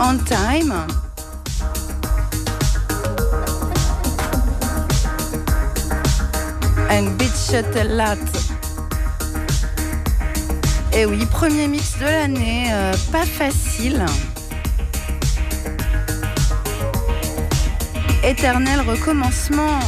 On Time. And Beach Shuttle Lat. Et oui, premier mix de l'année, euh, pas facile. Éternel recommencement.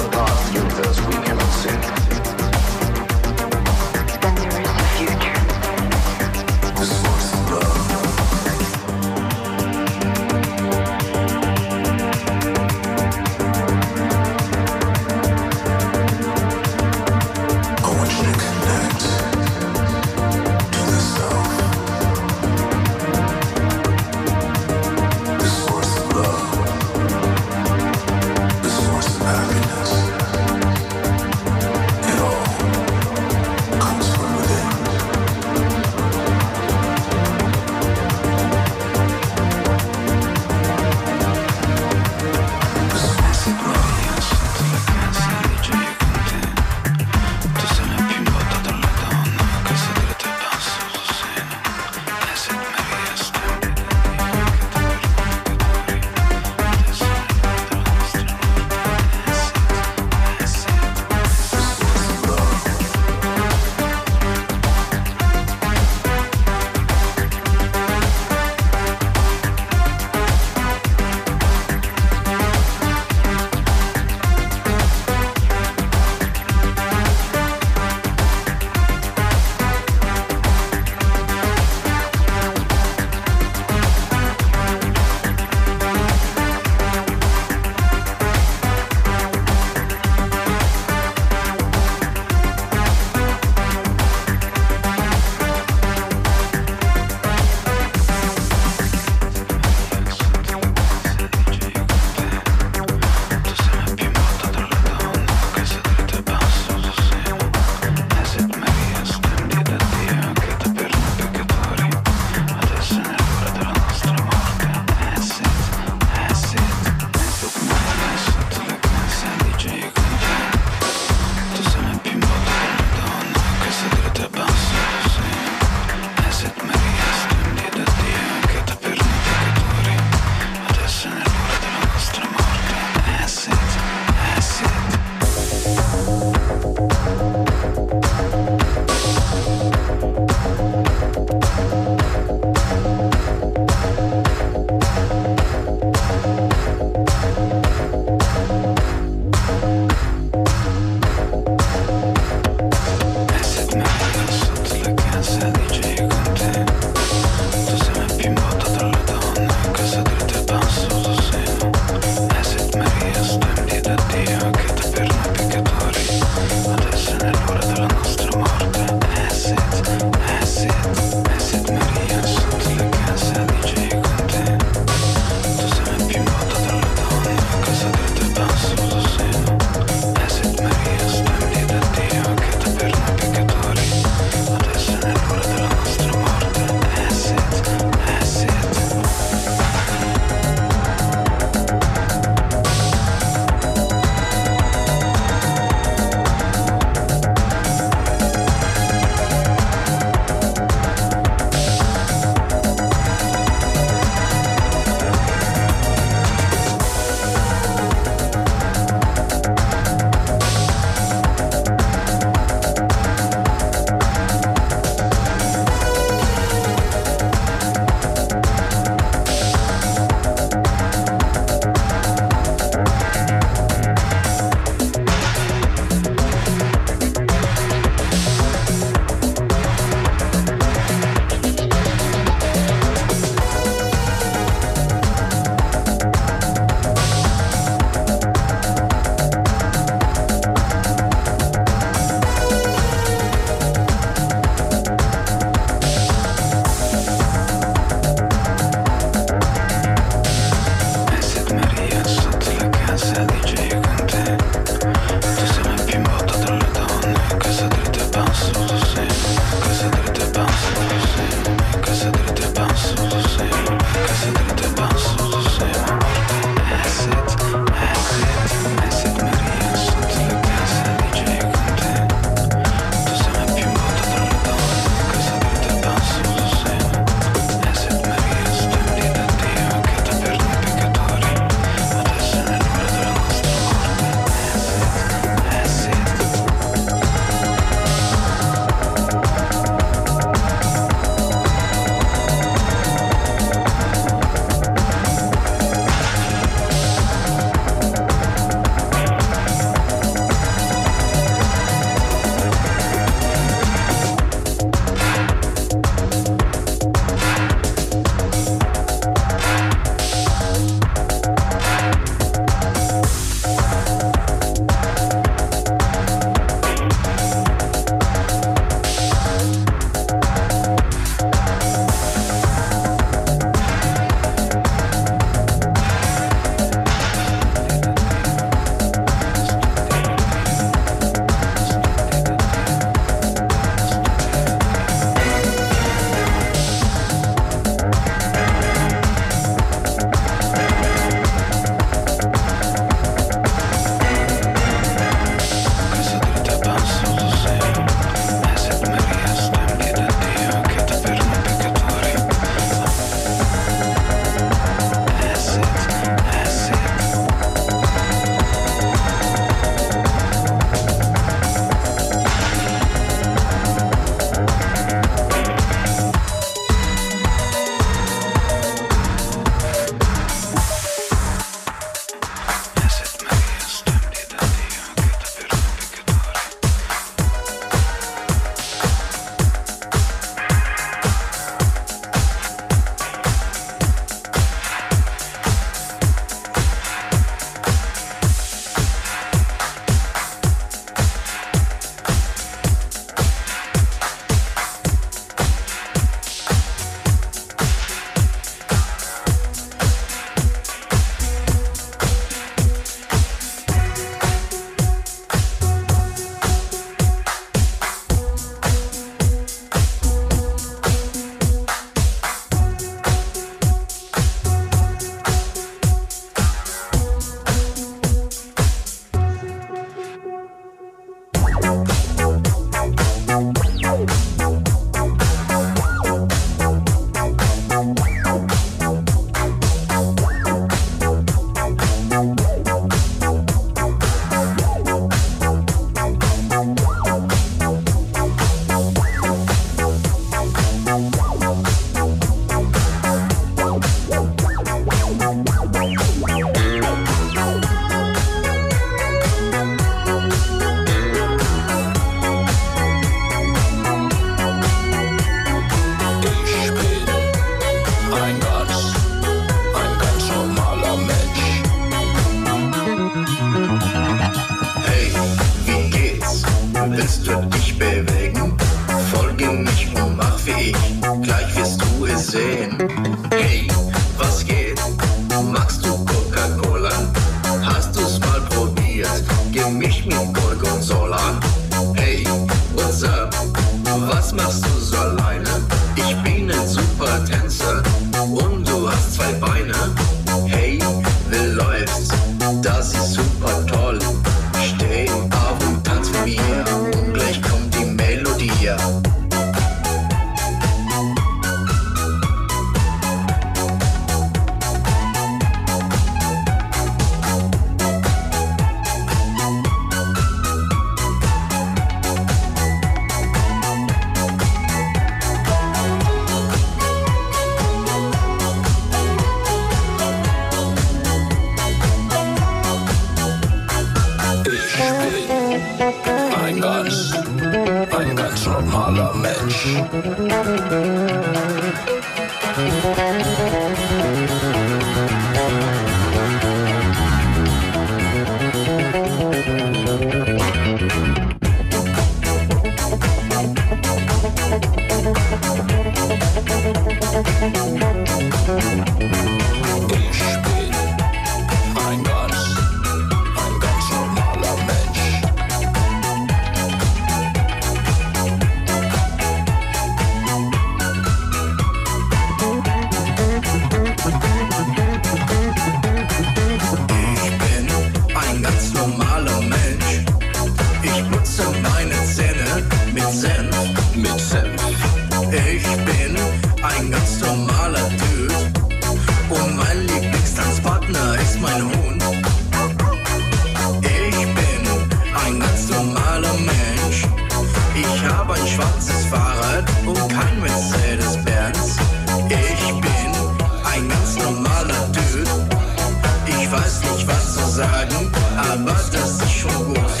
说不。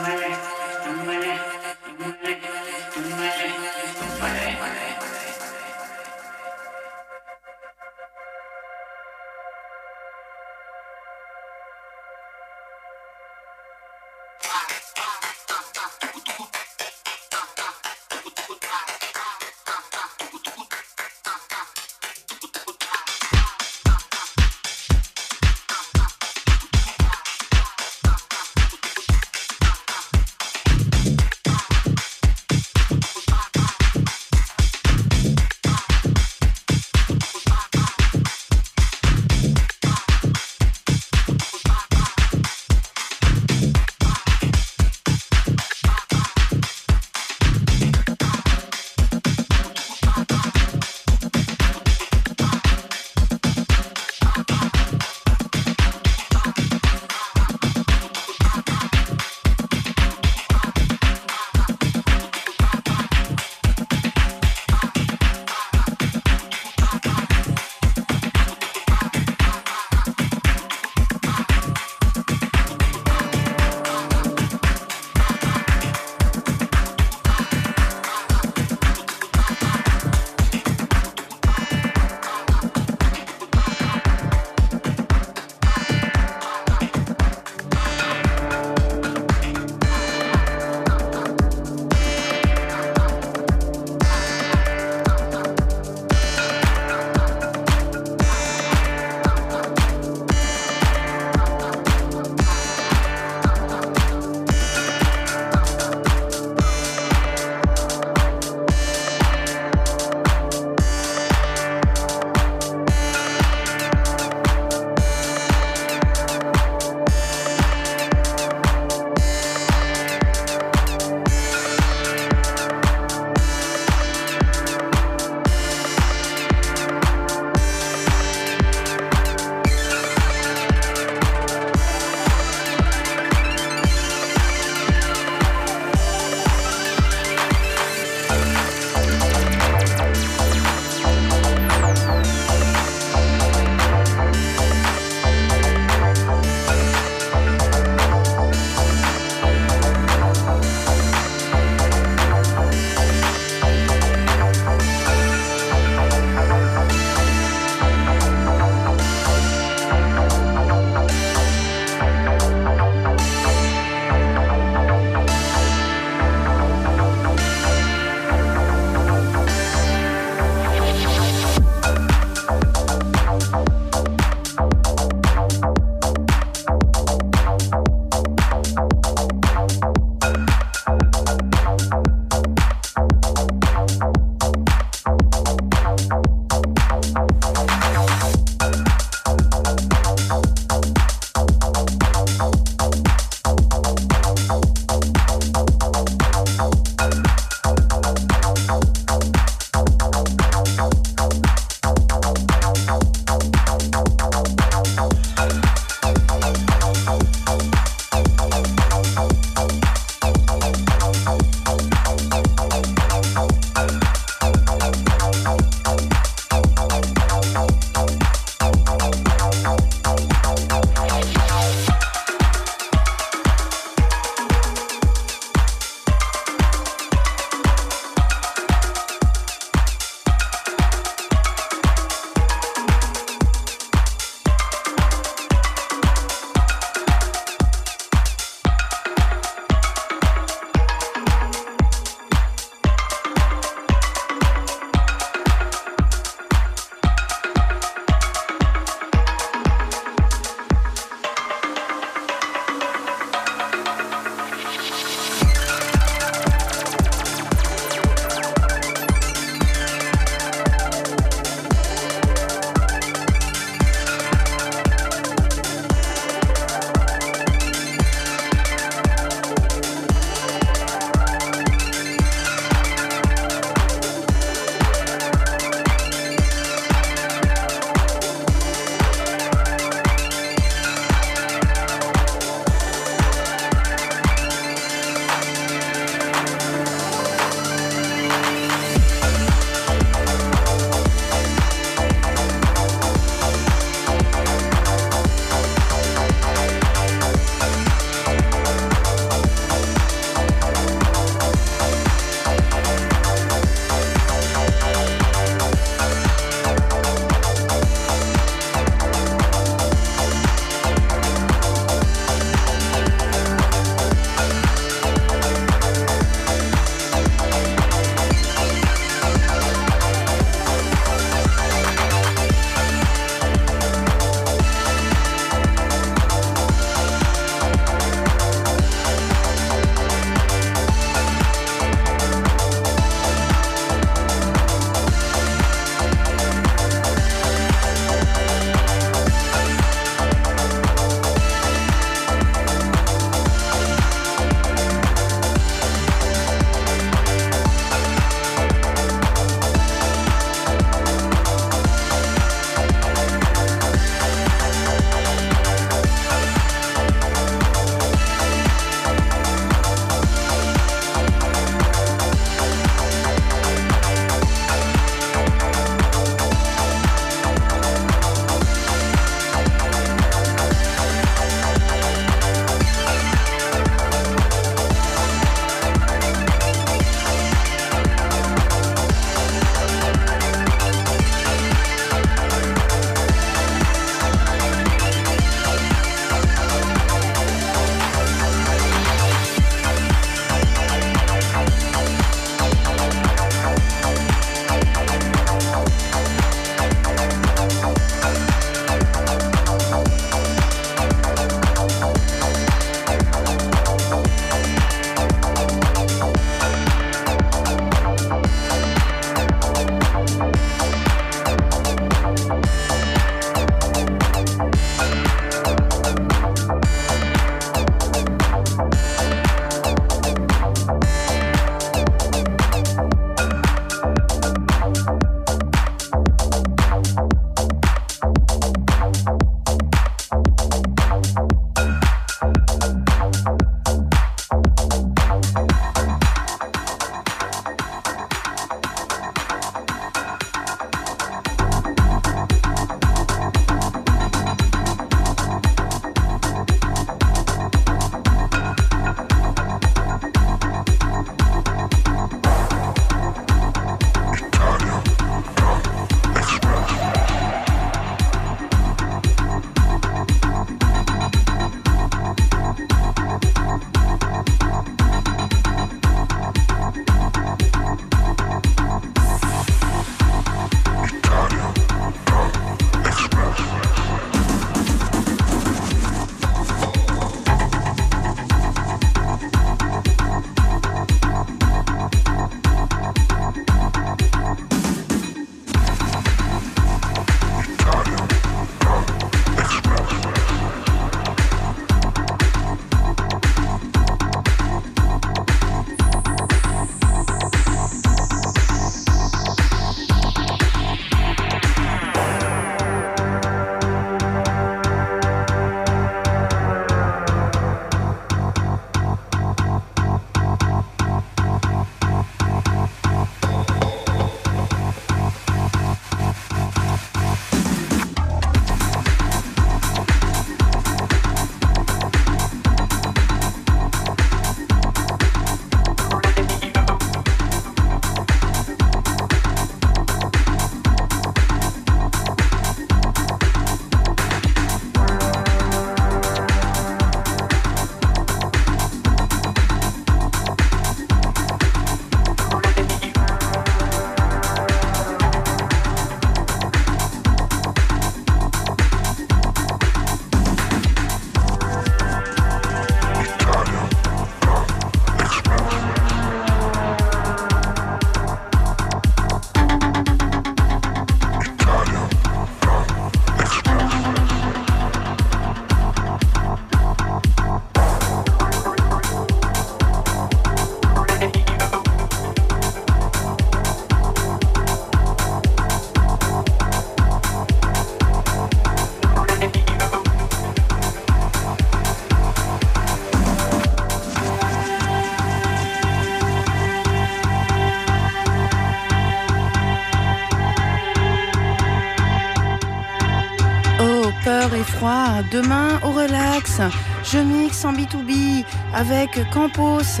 Je mixe en B2B avec Campos.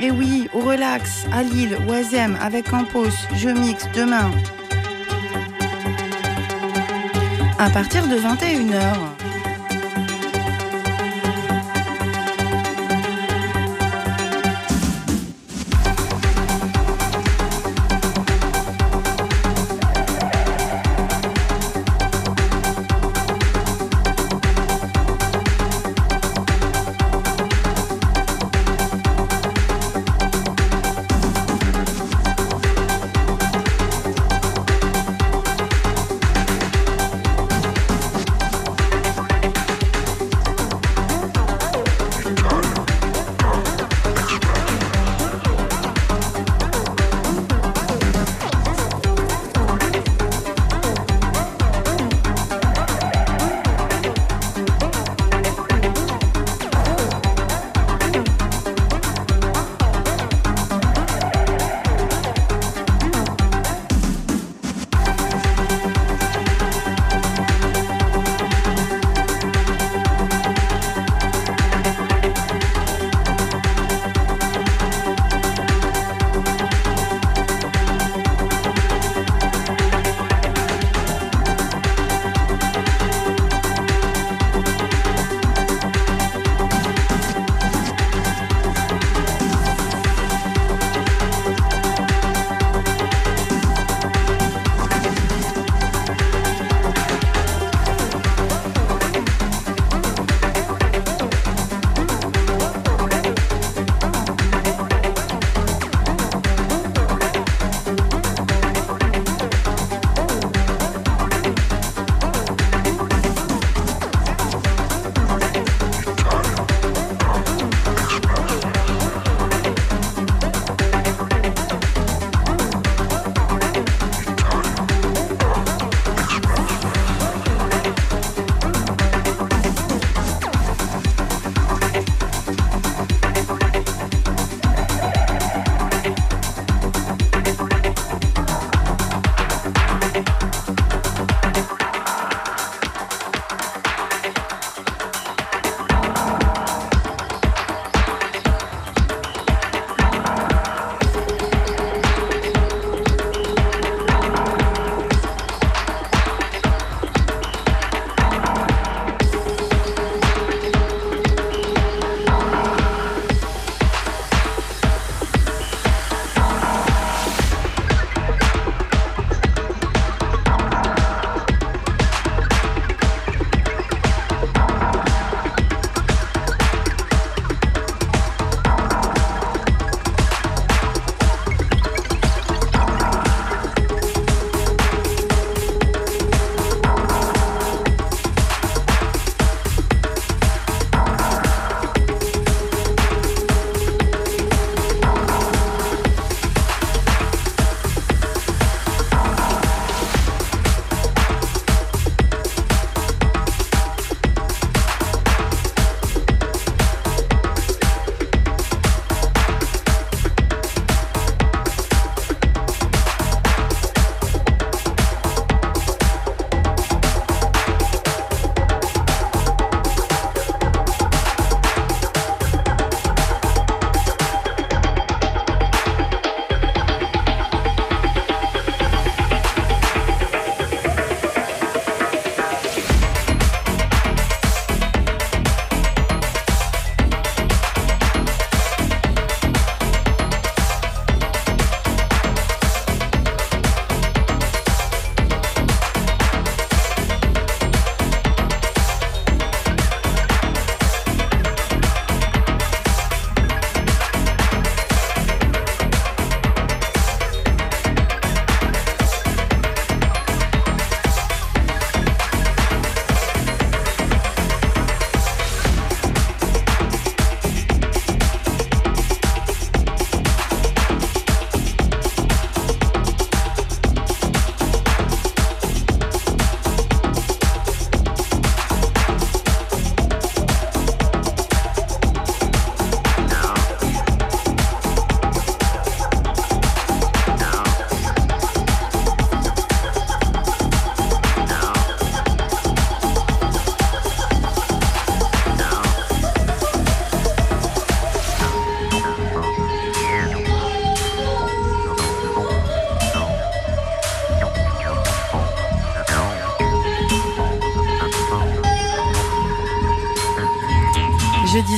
Et oui, au relax, à Lille, Oisem, avec Campos, je mixe demain. À partir de 21h.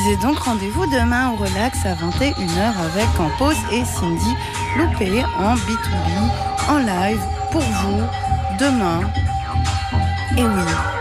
Disais donc rendez-vous demain au relax à 21h avec Campos et Cindy Loupé en B2B, en live pour vous demain. Et oui.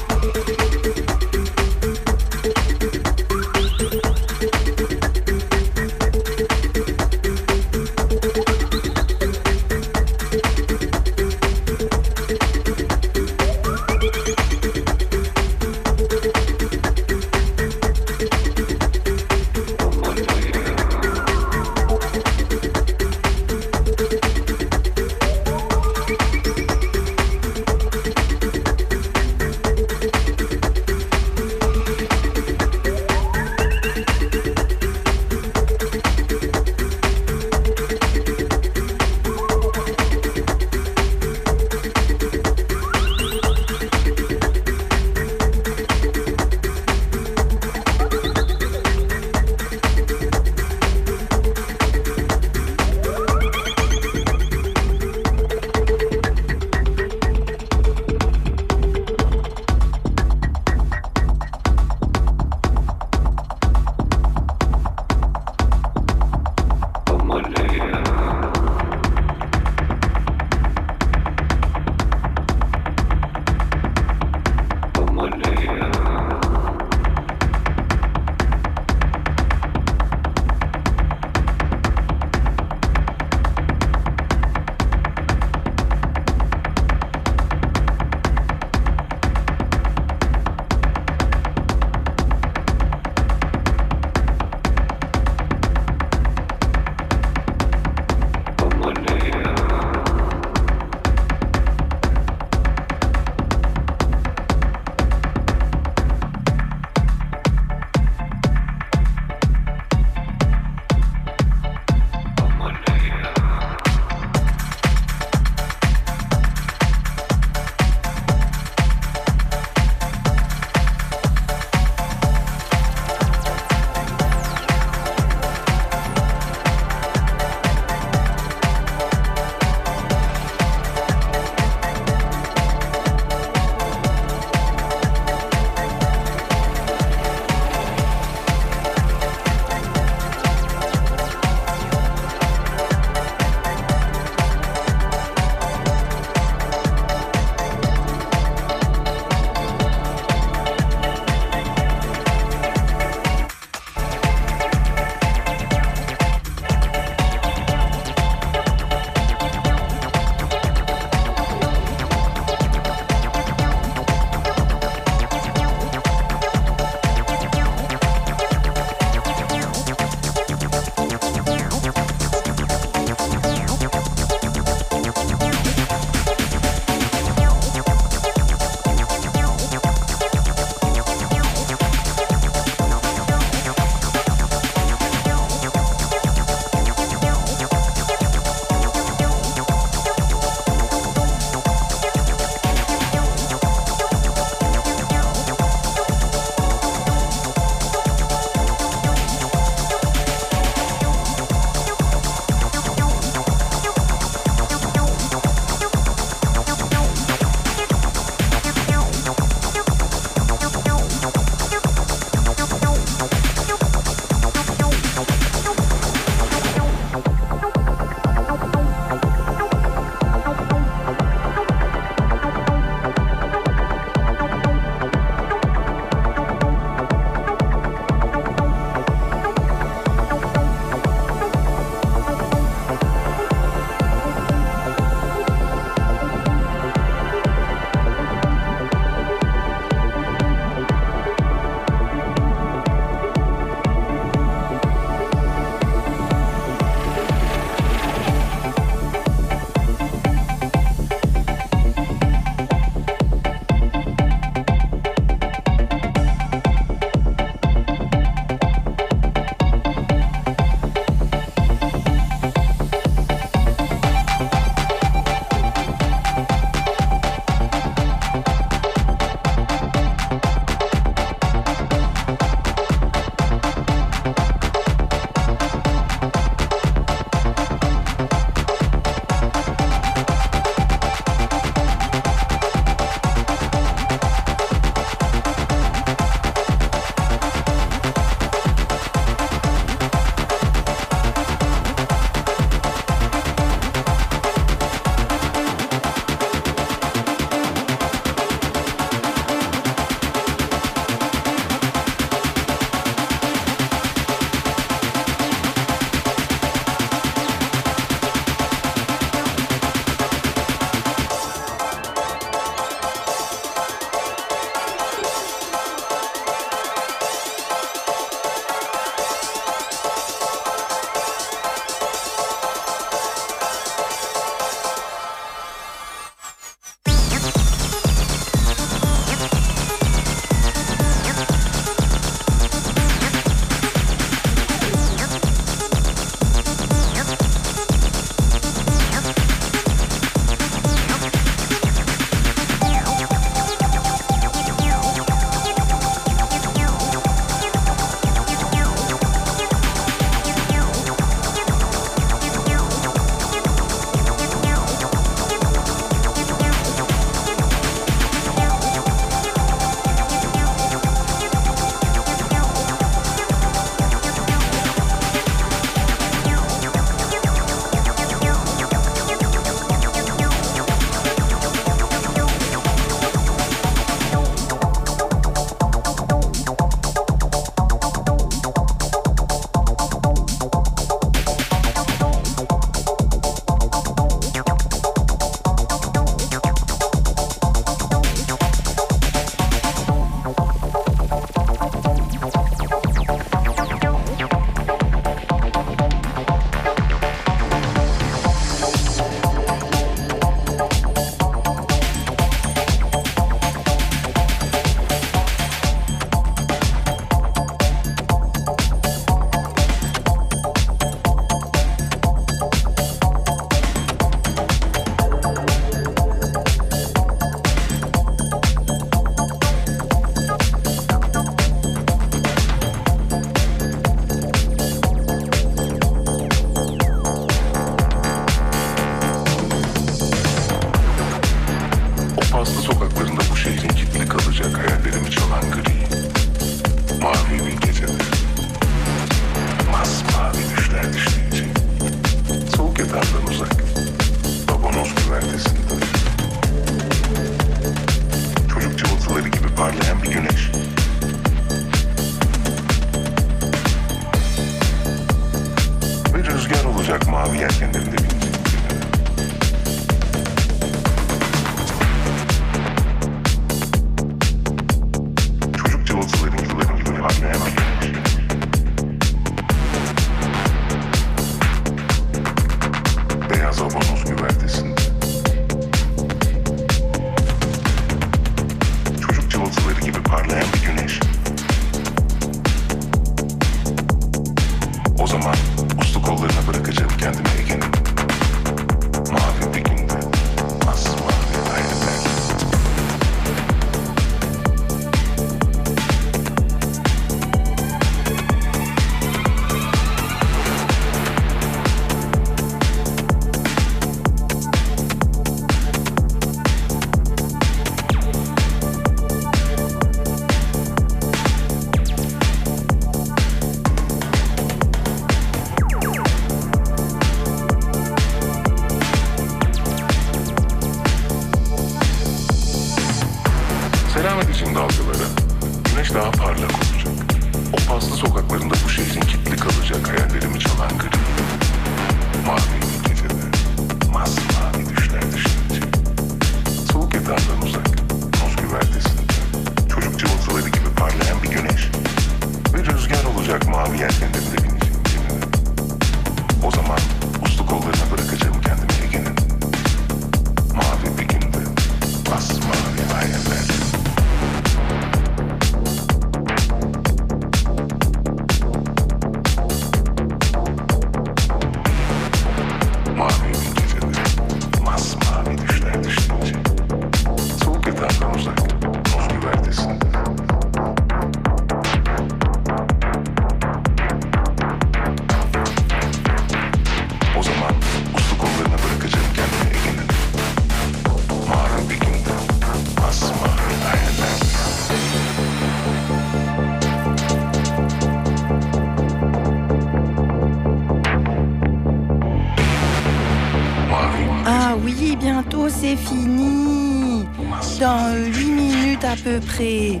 Minutes à peu près.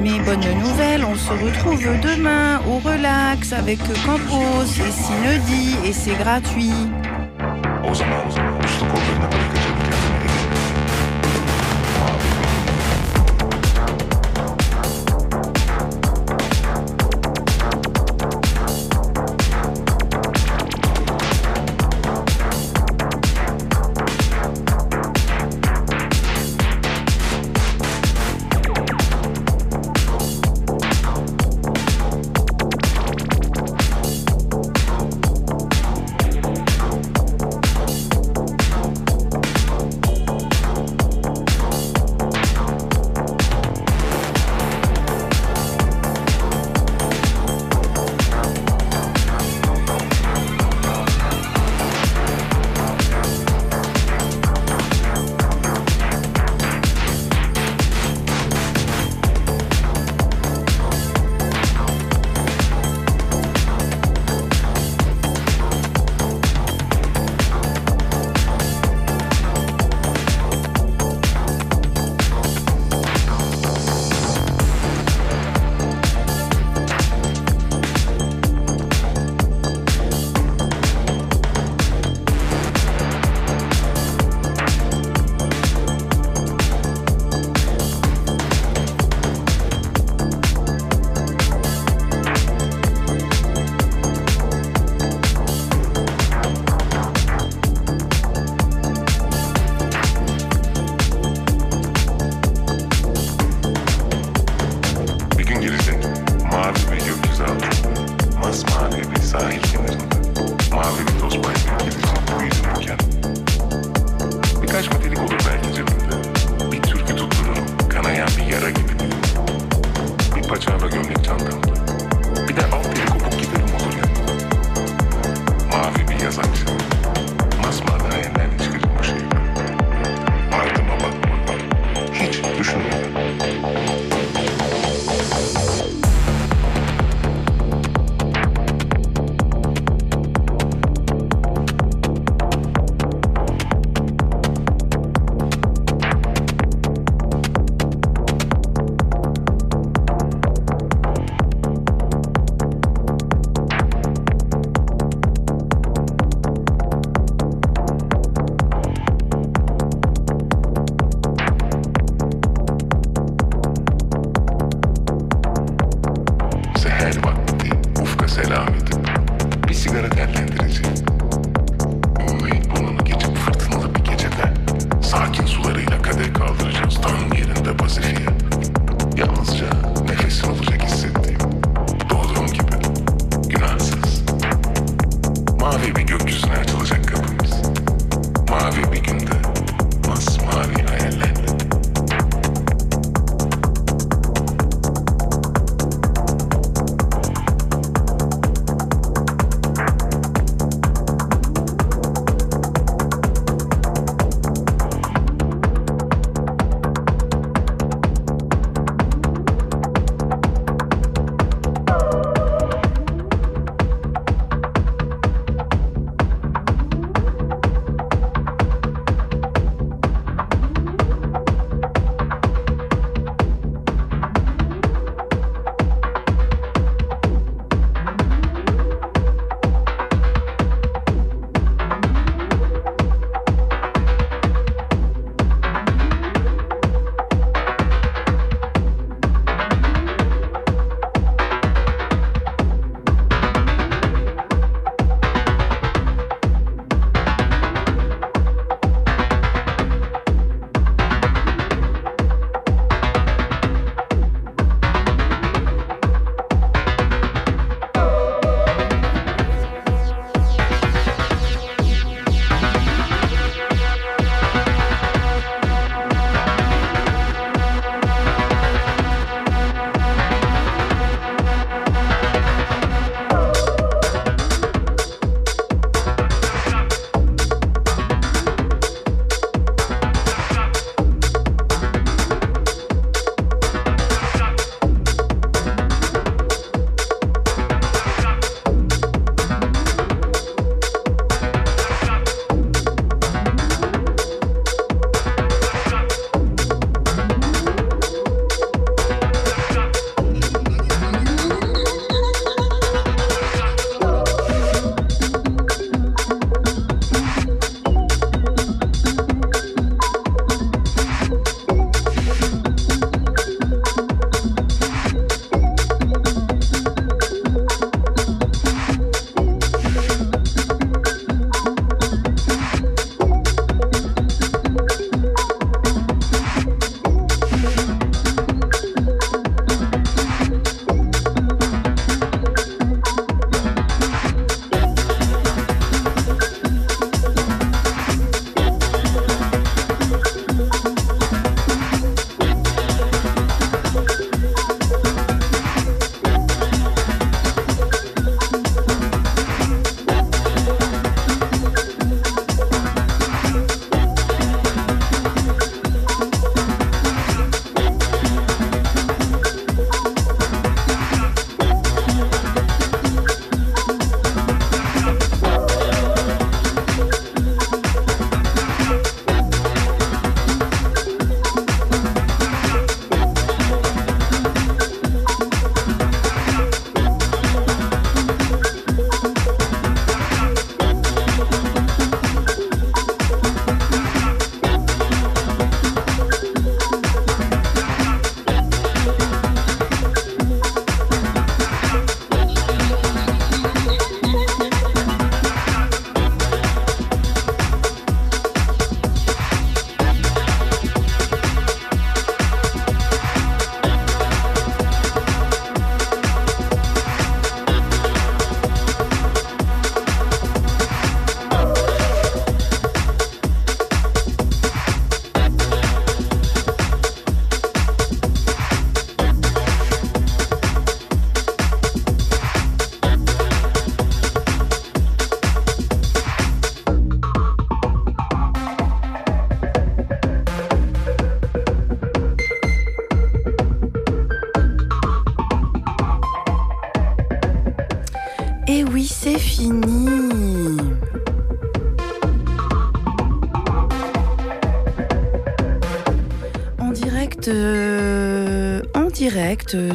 Mais bonne nouvelle, on se retrouve demain au relax avec Campos et Synody et c'est gratuit.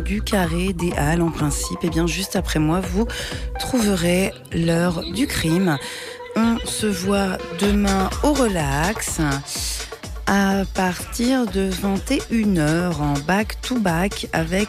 Du carré des Halles, en principe, et bien juste après moi, vous trouverez l'heure du crime. On se voit demain au relax à partir de 21h en back to back avec